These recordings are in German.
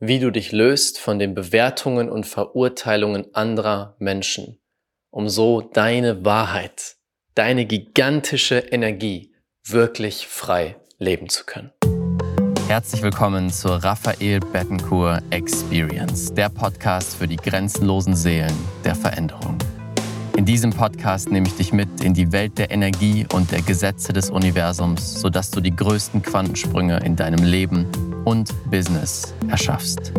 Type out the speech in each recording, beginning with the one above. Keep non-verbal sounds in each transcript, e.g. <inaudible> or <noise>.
wie du dich löst von den Bewertungen und Verurteilungen anderer Menschen, um so deine Wahrheit, deine gigantische Energie wirklich frei leben zu können. Herzlich willkommen zur Raphael Bettencourt Experience, der Podcast für die grenzenlosen Seelen der Veränderung. In diesem Podcast nehme ich dich mit in die Welt der Energie und der Gesetze des Universums, sodass du die größten Quantensprünge in deinem Leben und Business erschaffst.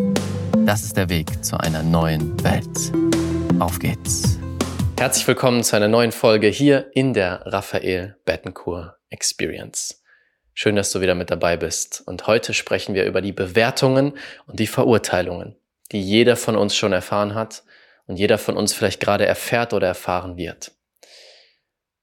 Das ist der Weg zu einer neuen Welt. Auf geht's. Herzlich willkommen zu einer neuen Folge hier in der Raphael Bettencourt Experience. Schön, dass du wieder mit dabei bist. Und heute sprechen wir über die Bewertungen und die Verurteilungen, die jeder von uns schon erfahren hat und jeder von uns vielleicht gerade erfährt oder erfahren wird.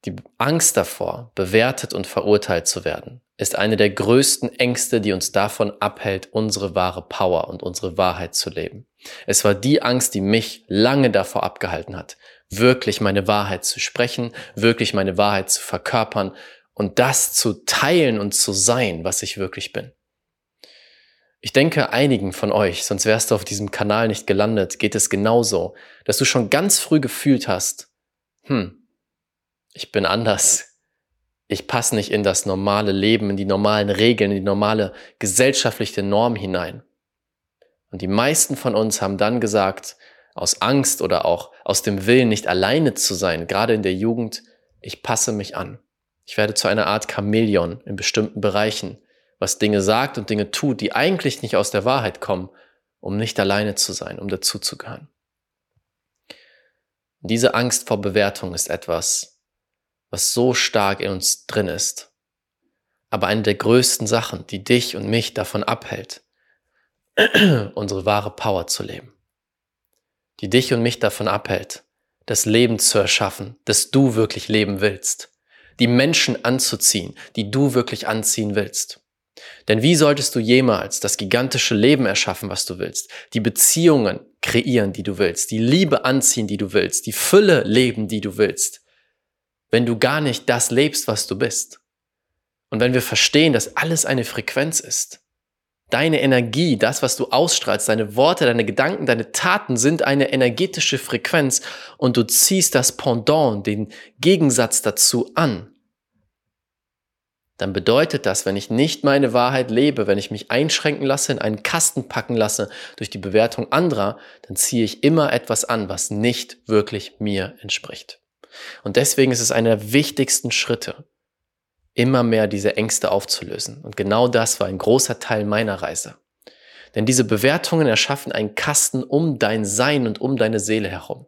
Die Angst davor, bewertet und verurteilt zu werden, ist eine der größten Ängste, die uns davon abhält, unsere wahre Power und unsere Wahrheit zu leben. Es war die Angst, die mich lange davor abgehalten hat, wirklich meine Wahrheit zu sprechen, wirklich meine Wahrheit zu verkörpern und das zu teilen und zu sein, was ich wirklich bin. Ich denke, einigen von euch, sonst wärst du auf diesem Kanal nicht gelandet, geht es genauso, dass du schon ganz früh gefühlt hast, hm, ich bin anders. Ich passe nicht in das normale Leben, in die normalen Regeln, in die normale gesellschaftliche Norm hinein. Und die meisten von uns haben dann gesagt, aus Angst oder auch aus dem Willen, nicht alleine zu sein, gerade in der Jugend, ich passe mich an. Ich werde zu einer Art Chamäleon in bestimmten Bereichen was Dinge sagt und Dinge tut, die eigentlich nicht aus der Wahrheit kommen, um nicht alleine zu sein, um dazuzugehören. Diese Angst vor Bewertung ist etwas, was so stark in uns drin ist. Aber eine der größten Sachen, die dich und mich davon abhält, <clears throat> unsere wahre Power zu leben. Die dich und mich davon abhält, das Leben zu erschaffen, das du wirklich leben willst. Die Menschen anzuziehen, die du wirklich anziehen willst. Denn wie solltest du jemals das gigantische Leben erschaffen, was du willst, die Beziehungen kreieren, die du willst, die Liebe anziehen, die du willst, die Fülle leben, die du willst, wenn du gar nicht das lebst, was du bist? Und wenn wir verstehen, dass alles eine Frequenz ist, deine Energie, das, was du ausstrahlst, deine Worte, deine Gedanken, deine Taten sind eine energetische Frequenz und du ziehst das Pendant, den Gegensatz dazu an, dann bedeutet das, wenn ich nicht meine Wahrheit lebe, wenn ich mich einschränken lasse, in einen Kasten packen lasse durch die Bewertung anderer, dann ziehe ich immer etwas an, was nicht wirklich mir entspricht. Und deswegen ist es einer der wichtigsten Schritte, immer mehr diese Ängste aufzulösen. Und genau das war ein großer Teil meiner Reise. Denn diese Bewertungen erschaffen einen Kasten um dein Sein und um deine Seele herum.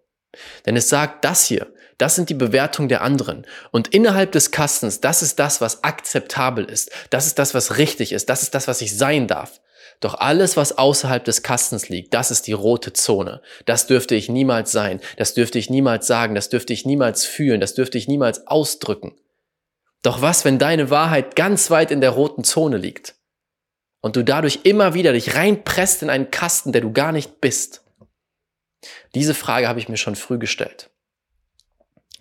Denn es sagt, das hier, das sind die Bewertungen der anderen. Und innerhalb des Kastens, das ist das, was akzeptabel ist. Das ist das, was richtig ist. Das ist das, was ich sein darf. Doch alles, was außerhalb des Kastens liegt, das ist die rote Zone. Das dürfte ich niemals sein. Das dürfte ich niemals sagen. Das dürfte ich niemals fühlen. Das dürfte ich niemals ausdrücken. Doch was, wenn deine Wahrheit ganz weit in der roten Zone liegt? Und du dadurch immer wieder dich reinpresst in einen Kasten, der du gar nicht bist? Diese Frage habe ich mir schon früh gestellt.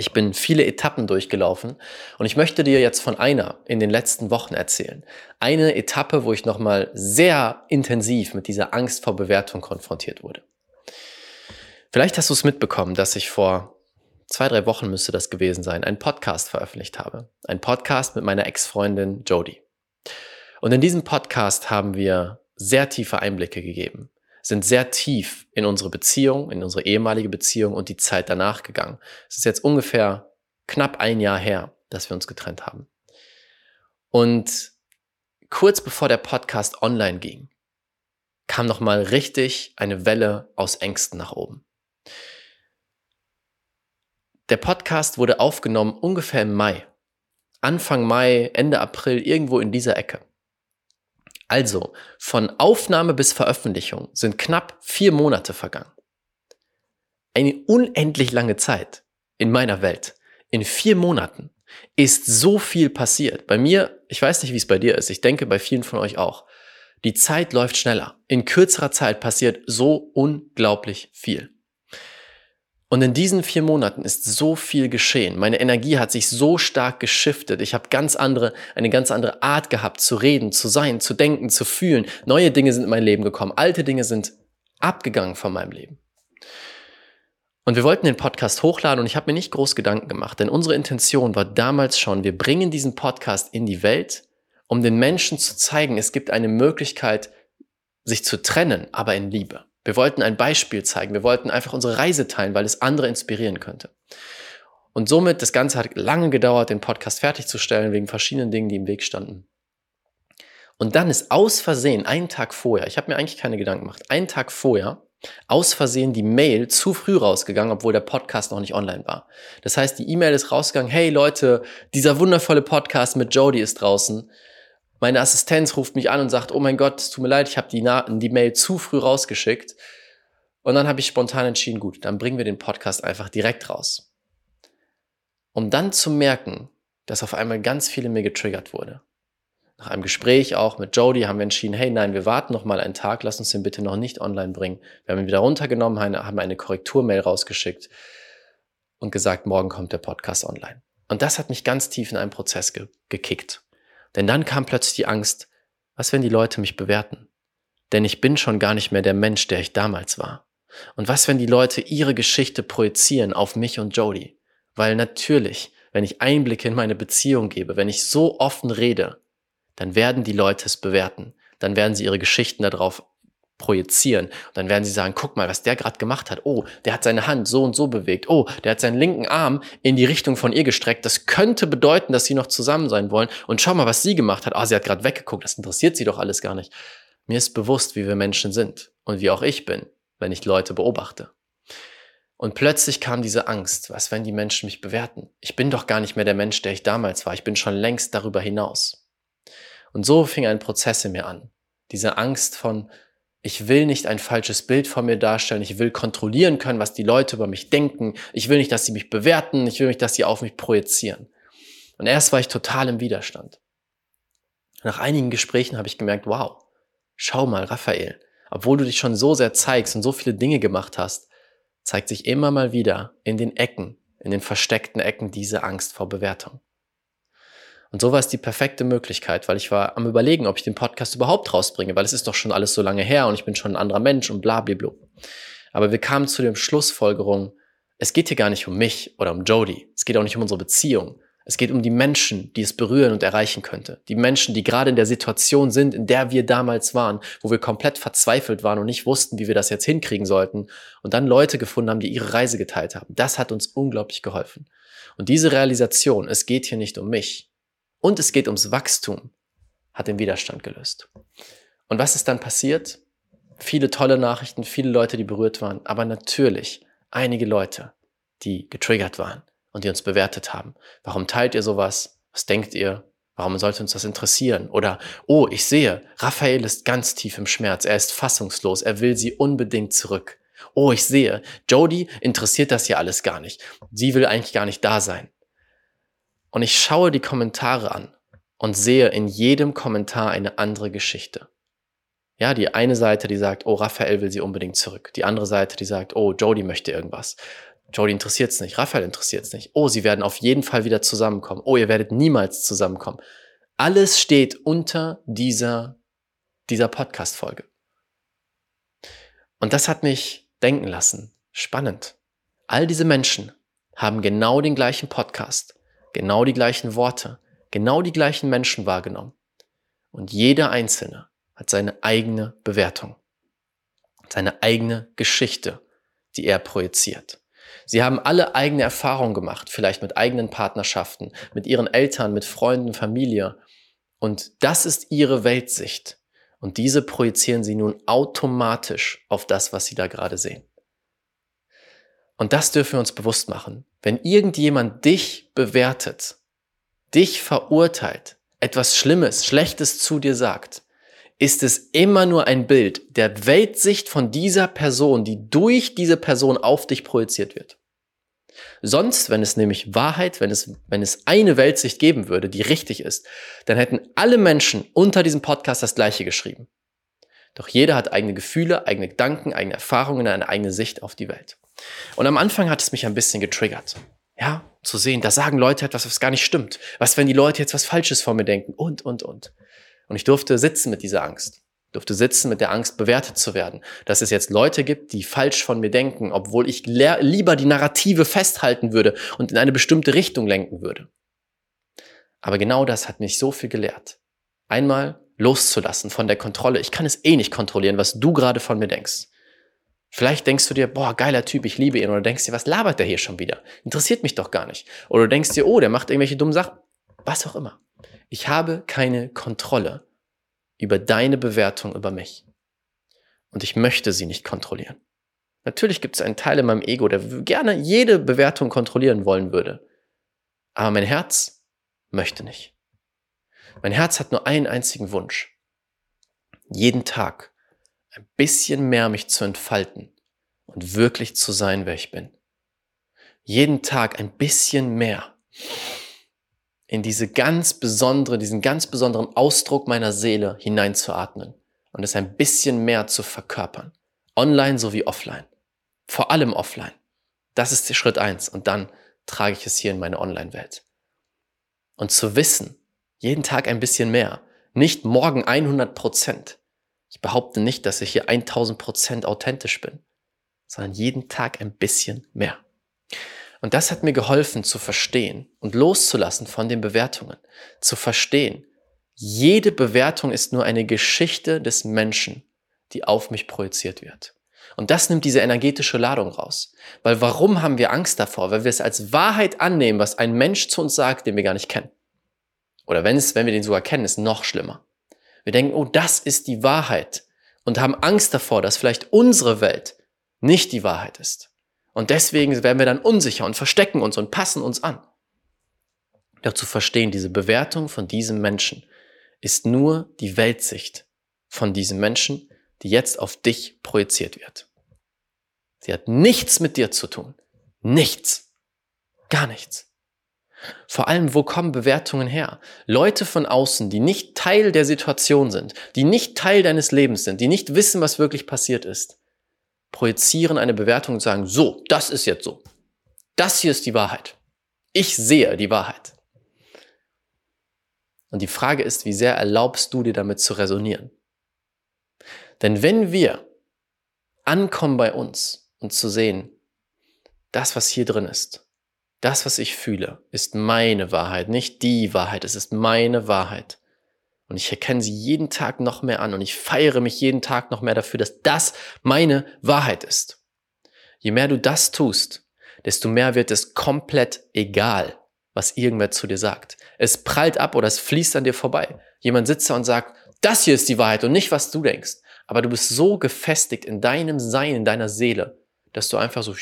Ich bin viele Etappen durchgelaufen und ich möchte dir jetzt von einer in den letzten Wochen erzählen. Eine Etappe, wo ich nochmal sehr intensiv mit dieser Angst vor Bewertung konfrontiert wurde. Vielleicht hast du es mitbekommen, dass ich vor zwei, drei Wochen müsste das gewesen sein, einen Podcast veröffentlicht habe. Ein Podcast mit meiner Ex-Freundin Jodie. Und in diesem Podcast haben wir sehr tiefe Einblicke gegeben sind sehr tief in unsere Beziehung, in unsere ehemalige Beziehung und die Zeit danach gegangen. Es ist jetzt ungefähr knapp ein Jahr her, dass wir uns getrennt haben. Und kurz bevor der Podcast online ging, kam noch mal richtig eine Welle aus Ängsten nach oben. Der Podcast wurde aufgenommen ungefähr im Mai. Anfang Mai, Ende April, irgendwo in dieser Ecke. Also, von Aufnahme bis Veröffentlichung sind knapp vier Monate vergangen. Eine unendlich lange Zeit in meiner Welt. In vier Monaten ist so viel passiert. Bei mir, ich weiß nicht, wie es bei dir ist, ich denke bei vielen von euch auch. Die Zeit läuft schneller. In kürzerer Zeit passiert so unglaublich viel. Und in diesen vier Monaten ist so viel geschehen. Meine Energie hat sich so stark geschiftet. Ich habe ganz andere, eine ganz andere Art gehabt, zu reden, zu sein, zu denken, zu fühlen. Neue Dinge sind in mein Leben gekommen. Alte Dinge sind abgegangen von meinem Leben. Und wir wollten den Podcast hochladen und ich habe mir nicht groß Gedanken gemacht, denn unsere Intention war damals schon, wir bringen diesen Podcast in die Welt, um den Menschen zu zeigen, es gibt eine Möglichkeit, sich zu trennen, aber in Liebe. Wir wollten ein Beispiel zeigen. Wir wollten einfach unsere Reise teilen, weil es andere inspirieren könnte. Und somit, das Ganze hat lange gedauert, den Podcast fertigzustellen, wegen verschiedenen Dingen, die im Weg standen. Und dann ist aus Versehen, einen Tag vorher, ich habe mir eigentlich keine Gedanken gemacht, einen Tag vorher, aus Versehen die Mail zu früh rausgegangen, obwohl der Podcast noch nicht online war. Das heißt, die E-Mail ist rausgegangen, hey Leute, dieser wundervolle Podcast mit Jody ist draußen. Meine Assistenz ruft mich an und sagt, oh mein Gott, es tut mir leid, ich habe die, die Mail zu früh rausgeschickt. Und dann habe ich spontan entschieden, gut, dann bringen wir den Podcast einfach direkt raus. Um dann zu merken, dass auf einmal ganz viele mir getriggert wurde. Nach einem Gespräch auch mit Jody haben wir entschieden, hey, nein, wir warten noch mal einen Tag, lass uns den bitte noch nicht online bringen. Wir haben ihn wieder runtergenommen, haben eine Korrekturmail rausgeschickt und gesagt, morgen kommt der Podcast online. Und das hat mich ganz tief in einen Prozess ge gekickt. Denn dann kam plötzlich die Angst, was wenn die Leute mich bewerten? Denn ich bin schon gar nicht mehr der Mensch, der ich damals war. Und was, wenn die Leute ihre Geschichte projizieren auf mich und Jody? Weil natürlich, wenn ich Einblicke in meine Beziehung gebe, wenn ich so offen rede, dann werden die Leute es bewerten. Dann werden sie ihre Geschichten darauf projizieren. Und dann werden sie sagen, guck mal, was der gerade gemacht hat. Oh, der hat seine Hand so und so bewegt. Oh, der hat seinen linken Arm in die Richtung von ihr gestreckt. Das könnte bedeuten, dass sie noch zusammen sein wollen. Und schau mal, was sie gemacht hat. oh, sie hat gerade weggeguckt. Das interessiert sie doch alles gar nicht. Mir ist bewusst, wie wir Menschen sind und wie auch ich bin, wenn ich Leute beobachte. Und plötzlich kam diese Angst, was wenn die Menschen mich bewerten? Ich bin doch gar nicht mehr der Mensch, der ich damals war. Ich bin schon längst darüber hinaus. Und so fing ein Prozess in mir an. Diese Angst von, ich will nicht ein falsches Bild von mir darstellen. Ich will kontrollieren können, was die Leute über mich denken. Ich will nicht, dass sie mich bewerten. Ich will nicht, dass sie auf mich projizieren. Und erst war ich total im Widerstand. Nach einigen Gesprächen habe ich gemerkt, wow, schau mal, Raphael, obwohl du dich schon so sehr zeigst und so viele Dinge gemacht hast, zeigt sich immer mal wieder in den Ecken, in den versteckten Ecken diese Angst vor Bewertung. Und so war es die perfekte Möglichkeit, weil ich war am überlegen, ob ich den Podcast überhaupt rausbringe, weil es ist doch schon alles so lange her und ich bin schon ein anderer Mensch und bla, bla, bla. Aber wir kamen zu dem Schlussfolgerung, es geht hier gar nicht um mich oder um Jody. Es geht auch nicht um unsere Beziehung. Es geht um die Menschen, die es berühren und erreichen könnte. Die Menschen, die gerade in der Situation sind, in der wir damals waren, wo wir komplett verzweifelt waren und nicht wussten, wie wir das jetzt hinkriegen sollten. Und dann Leute gefunden haben, die ihre Reise geteilt haben. Das hat uns unglaublich geholfen. Und diese Realisation, es geht hier nicht um mich, und es geht ums Wachstum, hat den Widerstand gelöst. Und was ist dann passiert? Viele tolle Nachrichten, viele Leute, die berührt waren, aber natürlich einige Leute, die getriggert waren und die uns bewertet haben. Warum teilt ihr sowas? Was denkt ihr? Warum sollte uns das interessieren? Oder, oh, ich sehe, Raphael ist ganz tief im Schmerz, er ist fassungslos, er will sie unbedingt zurück. Oh, ich sehe, Jody interessiert das hier alles gar nicht. Sie will eigentlich gar nicht da sein. Und ich schaue die Kommentare an und sehe in jedem Kommentar eine andere Geschichte. Ja, die eine Seite, die sagt, oh, Raphael will sie unbedingt zurück. Die andere Seite, die sagt, oh, Jody möchte irgendwas. Jody interessiert es nicht, Raphael interessiert es nicht. Oh, sie werden auf jeden Fall wieder zusammenkommen. Oh, ihr werdet niemals zusammenkommen. Alles steht unter dieser, dieser Podcast-Folge. Und das hat mich denken lassen. Spannend. All diese Menschen haben genau den gleichen Podcast genau die gleichen Worte, genau die gleichen Menschen wahrgenommen. Und jeder Einzelne hat seine eigene Bewertung, seine eigene Geschichte, die er projiziert. Sie haben alle eigene Erfahrungen gemacht, vielleicht mit eigenen Partnerschaften, mit ihren Eltern, mit Freunden, Familie. Und das ist ihre Weltsicht. Und diese projizieren sie nun automatisch auf das, was sie da gerade sehen. Und das dürfen wir uns bewusst machen. Wenn irgendjemand dich bewertet, dich verurteilt, etwas Schlimmes, Schlechtes zu dir sagt, ist es immer nur ein Bild der Weltsicht von dieser Person, die durch diese Person auf dich projiziert wird. Sonst, wenn es nämlich Wahrheit, wenn es, wenn es eine Weltsicht geben würde, die richtig ist, dann hätten alle Menschen unter diesem Podcast das Gleiche geschrieben. Doch jeder hat eigene Gefühle, eigene Gedanken, eigene Erfahrungen, eine eigene Sicht auf die Welt. Und am Anfang hat es mich ein bisschen getriggert. Ja, zu sehen, da sagen Leute etwas, was gar nicht stimmt. Was, wenn die Leute jetzt was Falsches von mir denken? Und, und, und. Und ich durfte sitzen mit dieser Angst. Ich durfte sitzen mit der Angst, bewertet zu werden. Dass es jetzt Leute gibt, die falsch von mir denken, obwohl ich lieber die Narrative festhalten würde und in eine bestimmte Richtung lenken würde. Aber genau das hat mich so viel gelehrt. Einmal loszulassen von der Kontrolle. Ich kann es eh nicht kontrollieren, was du gerade von mir denkst. Vielleicht denkst du dir, boah, geiler Typ, ich liebe ihn. Oder denkst dir, was labert der hier schon wieder? Interessiert mich doch gar nicht. Oder du denkst dir, oh, der macht irgendwelche dummen Sachen. Was auch immer. Ich habe keine Kontrolle über deine Bewertung über mich. Und ich möchte sie nicht kontrollieren. Natürlich gibt es einen Teil in meinem Ego, der gerne jede Bewertung kontrollieren wollen würde. Aber mein Herz möchte nicht. Mein Herz hat nur einen einzigen Wunsch. Jeden Tag ein bisschen mehr mich zu entfalten und wirklich zu sein, wer ich bin. Jeden Tag ein bisschen mehr in diese ganz besondere, diesen ganz besonderen Ausdruck meiner Seele hineinzuatmen und es ein bisschen mehr zu verkörpern. Online sowie offline. Vor allem offline. Das ist der Schritt eins und dann trage ich es hier in meine Online-Welt. Und zu wissen, jeden Tag ein bisschen mehr, nicht morgen 100 Prozent, ich behaupte nicht, dass ich hier 1000 Prozent authentisch bin, sondern jeden Tag ein bisschen mehr. Und das hat mir geholfen zu verstehen und loszulassen von den Bewertungen, zu verstehen, jede Bewertung ist nur eine Geschichte des Menschen, die auf mich projiziert wird. Und das nimmt diese energetische Ladung raus. Weil warum haben wir Angst davor? Weil wir es als Wahrheit annehmen, was ein Mensch zu uns sagt, den wir gar nicht kennen. Oder wenn es, wenn wir den sogar kennen, ist noch schlimmer. Wir denken, oh, das ist die Wahrheit und haben Angst davor, dass vielleicht unsere Welt nicht die Wahrheit ist. Und deswegen werden wir dann unsicher und verstecken uns und passen uns an. Doch zu verstehen, diese Bewertung von diesem Menschen ist nur die Weltsicht von diesem Menschen, die jetzt auf dich projiziert wird. Sie hat nichts mit dir zu tun. Nichts. Gar nichts. Vor allem, wo kommen Bewertungen her? Leute von außen, die nicht Teil der Situation sind, die nicht Teil deines Lebens sind, die nicht wissen, was wirklich passiert ist, projizieren eine Bewertung und sagen, so, das ist jetzt so. Das hier ist die Wahrheit. Ich sehe die Wahrheit. Und die Frage ist, wie sehr erlaubst du dir damit zu resonieren? Denn wenn wir ankommen bei uns und zu sehen, das, was hier drin ist, das, was ich fühle, ist meine Wahrheit, nicht die Wahrheit, es ist meine Wahrheit. Und ich erkenne sie jeden Tag noch mehr an und ich feiere mich jeden Tag noch mehr dafür, dass das meine Wahrheit ist. Je mehr du das tust, desto mehr wird es komplett egal, was irgendwer zu dir sagt. Es prallt ab oder es fließt an dir vorbei. Jemand sitzt da und sagt, das hier ist die Wahrheit und nicht, was du denkst. Aber du bist so gefestigt in deinem Sein, in deiner Seele, dass du einfach so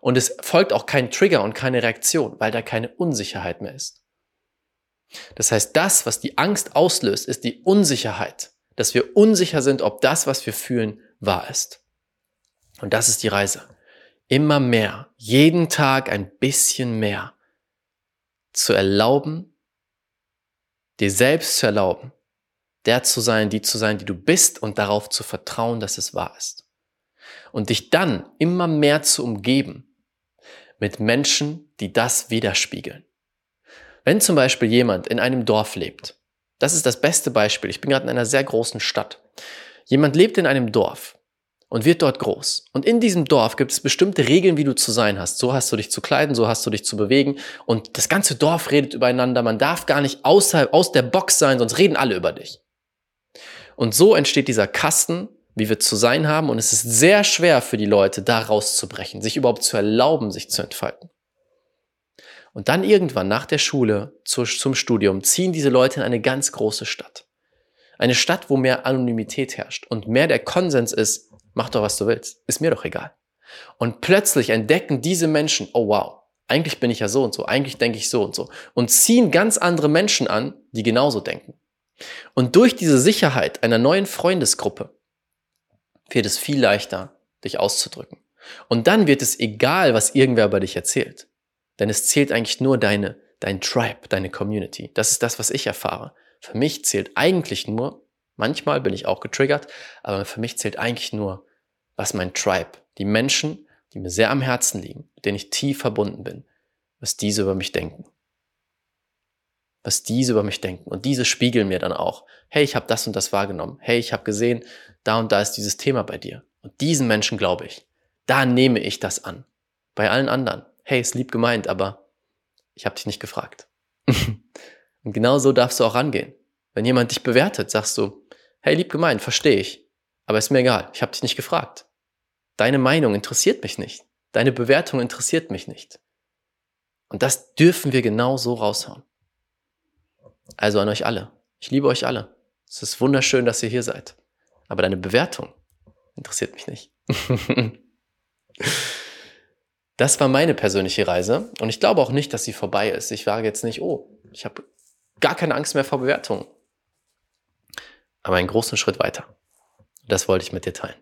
und es folgt auch kein Trigger und keine Reaktion, weil da keine Unsicherheit mehr ist. Das heißt, das, was die Angst auslöst, ist die Unsicherheit, dass wir unsicher sind, ob das, was wir fühlen, wahr ist. Und das ist die Reise. Immer mehr, jeden Tag ein bisschen mehr zu erlauben, dir selbst zu erlauben, der zu sein, die zu sein, die du bist und darauf zu vertrauen, dass es wahr ist. Und dich dann immer mehr zu umgeben mit Menschen, die das widerspiegeln. Wenn zum Beispiel jemand in einem Dorf lebt, das ist das beste Beispiel, ich bin gerade in einer sehr großen Stadt. Jemand lebt in einem Dorf und wird dort groß. Und in diesem Dorf gibt es bestimmte Regeln, wie du zu sein hast. So hast du dich zu kleiden, so hast du dich zu bewegen. Und das ganze Dorf redet übereinander. Man darf gar nicht außerhalb, aus der Box sein, sonst reden alle über dich. Und so entsteht dieser Kasten, wie wir zu sein haben. Und es ist sehr schwer für die Leute, da rauszubrechen, sich überhaupt zu erlauben, sich zu entfalten. Und dann irgendwann nach der Schule zum Studium ziehen diese Leute in eine ganz große Stadt. Eine Stadt, wo mehr Anonymität herrscht und mehr der Konsens ist, mach doch, was du willst, ist mir doch egal. Und plötzlich entdecken diese Menschen, oh wow, eigentlich bin ich ja so und so, eigentlich denke ich so und so. Und ziehen ganz andere Menschen an, die genauso denken. Und durch diese Sicherheit einer neuen Freundesgruppe wird es viel leichter, dich auszudrücken. Und dann wird es egal, was irgendwer über dich erzählt. Denn es zählt eigentlich nur deine, dein Tribe, deine Community. Das ist das, was ich erfahre. Für mich zählt eigentlich nur, manchmal bin ich auch getriggert, aber für mich zählt eigentlich nur, was mein Tribe, die Menschen, die mir sehr am Herzen liegen, mit denen ich tief verbunden bin, was diese über mich denken. Was diese über mich denken. Und diese spiegeln mir dann auch, hey, ich habe das und das wahrgenommen. Hey, ich habe gesehen, da und da ist dieses Thema bei dir. Und diesen Menschen glaube ich. Da nehme ich das an. Bei allen anderen, hey, ist lieb gemeint, aber ich habe dich nicht gefragt. <laughs> und genau so darfst du auch rangehen. Wenn jemand dich bewertet, sagst du, hey, lieb gemeint, verstehe ich, aber ist mir egal, ich habe dich nicht gefragt. Deine Meinung interessiert mich nicht. Deine Bewertung interessiert mich nicht. Und das dürfen wir genau so raushauen. Also an euch alle. Ich liebe euch alle. Es ist wunderschön, dass ihr hier seid. Aber deine Bewertung interessiert mich nicht. <laughs> das war meine persönliche Reise. Und ich glaube auch nicht, dass sie vorbei ist. Ich wage jetzt nicht, oh, ich habe gar keine Angst mehr vor Bewertungen. Aber einen großen Schritt weiter. Das wollte ich mit dir teilen.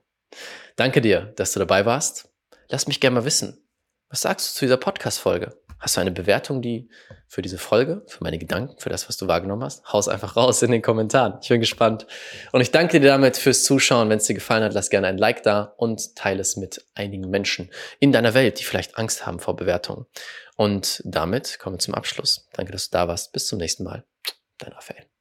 Danke dir, dass du dabei warst. Lass mich gerne mal wissen. Was sagst du zu dieser Podcast-Folge? Hast du eine Bewertung, die für diese Folge, für meine Gedanken, für das, was du wahrgenommen hast? Haus einfach raus in den Kommentaren. Ich bin gespannt. Und ich danke dir damit fürs Zuschauen. Wenn es dir gefallen hat, lass gerne ein Like da und teile es mit einigen Menschen in deiner Welt, die vielleicht Angst haben vor Bewertungen. Und damit kommen wir zum Abschluss. Danke, dass du da warst. Bis zum nächsten Mal. Dein Raphael.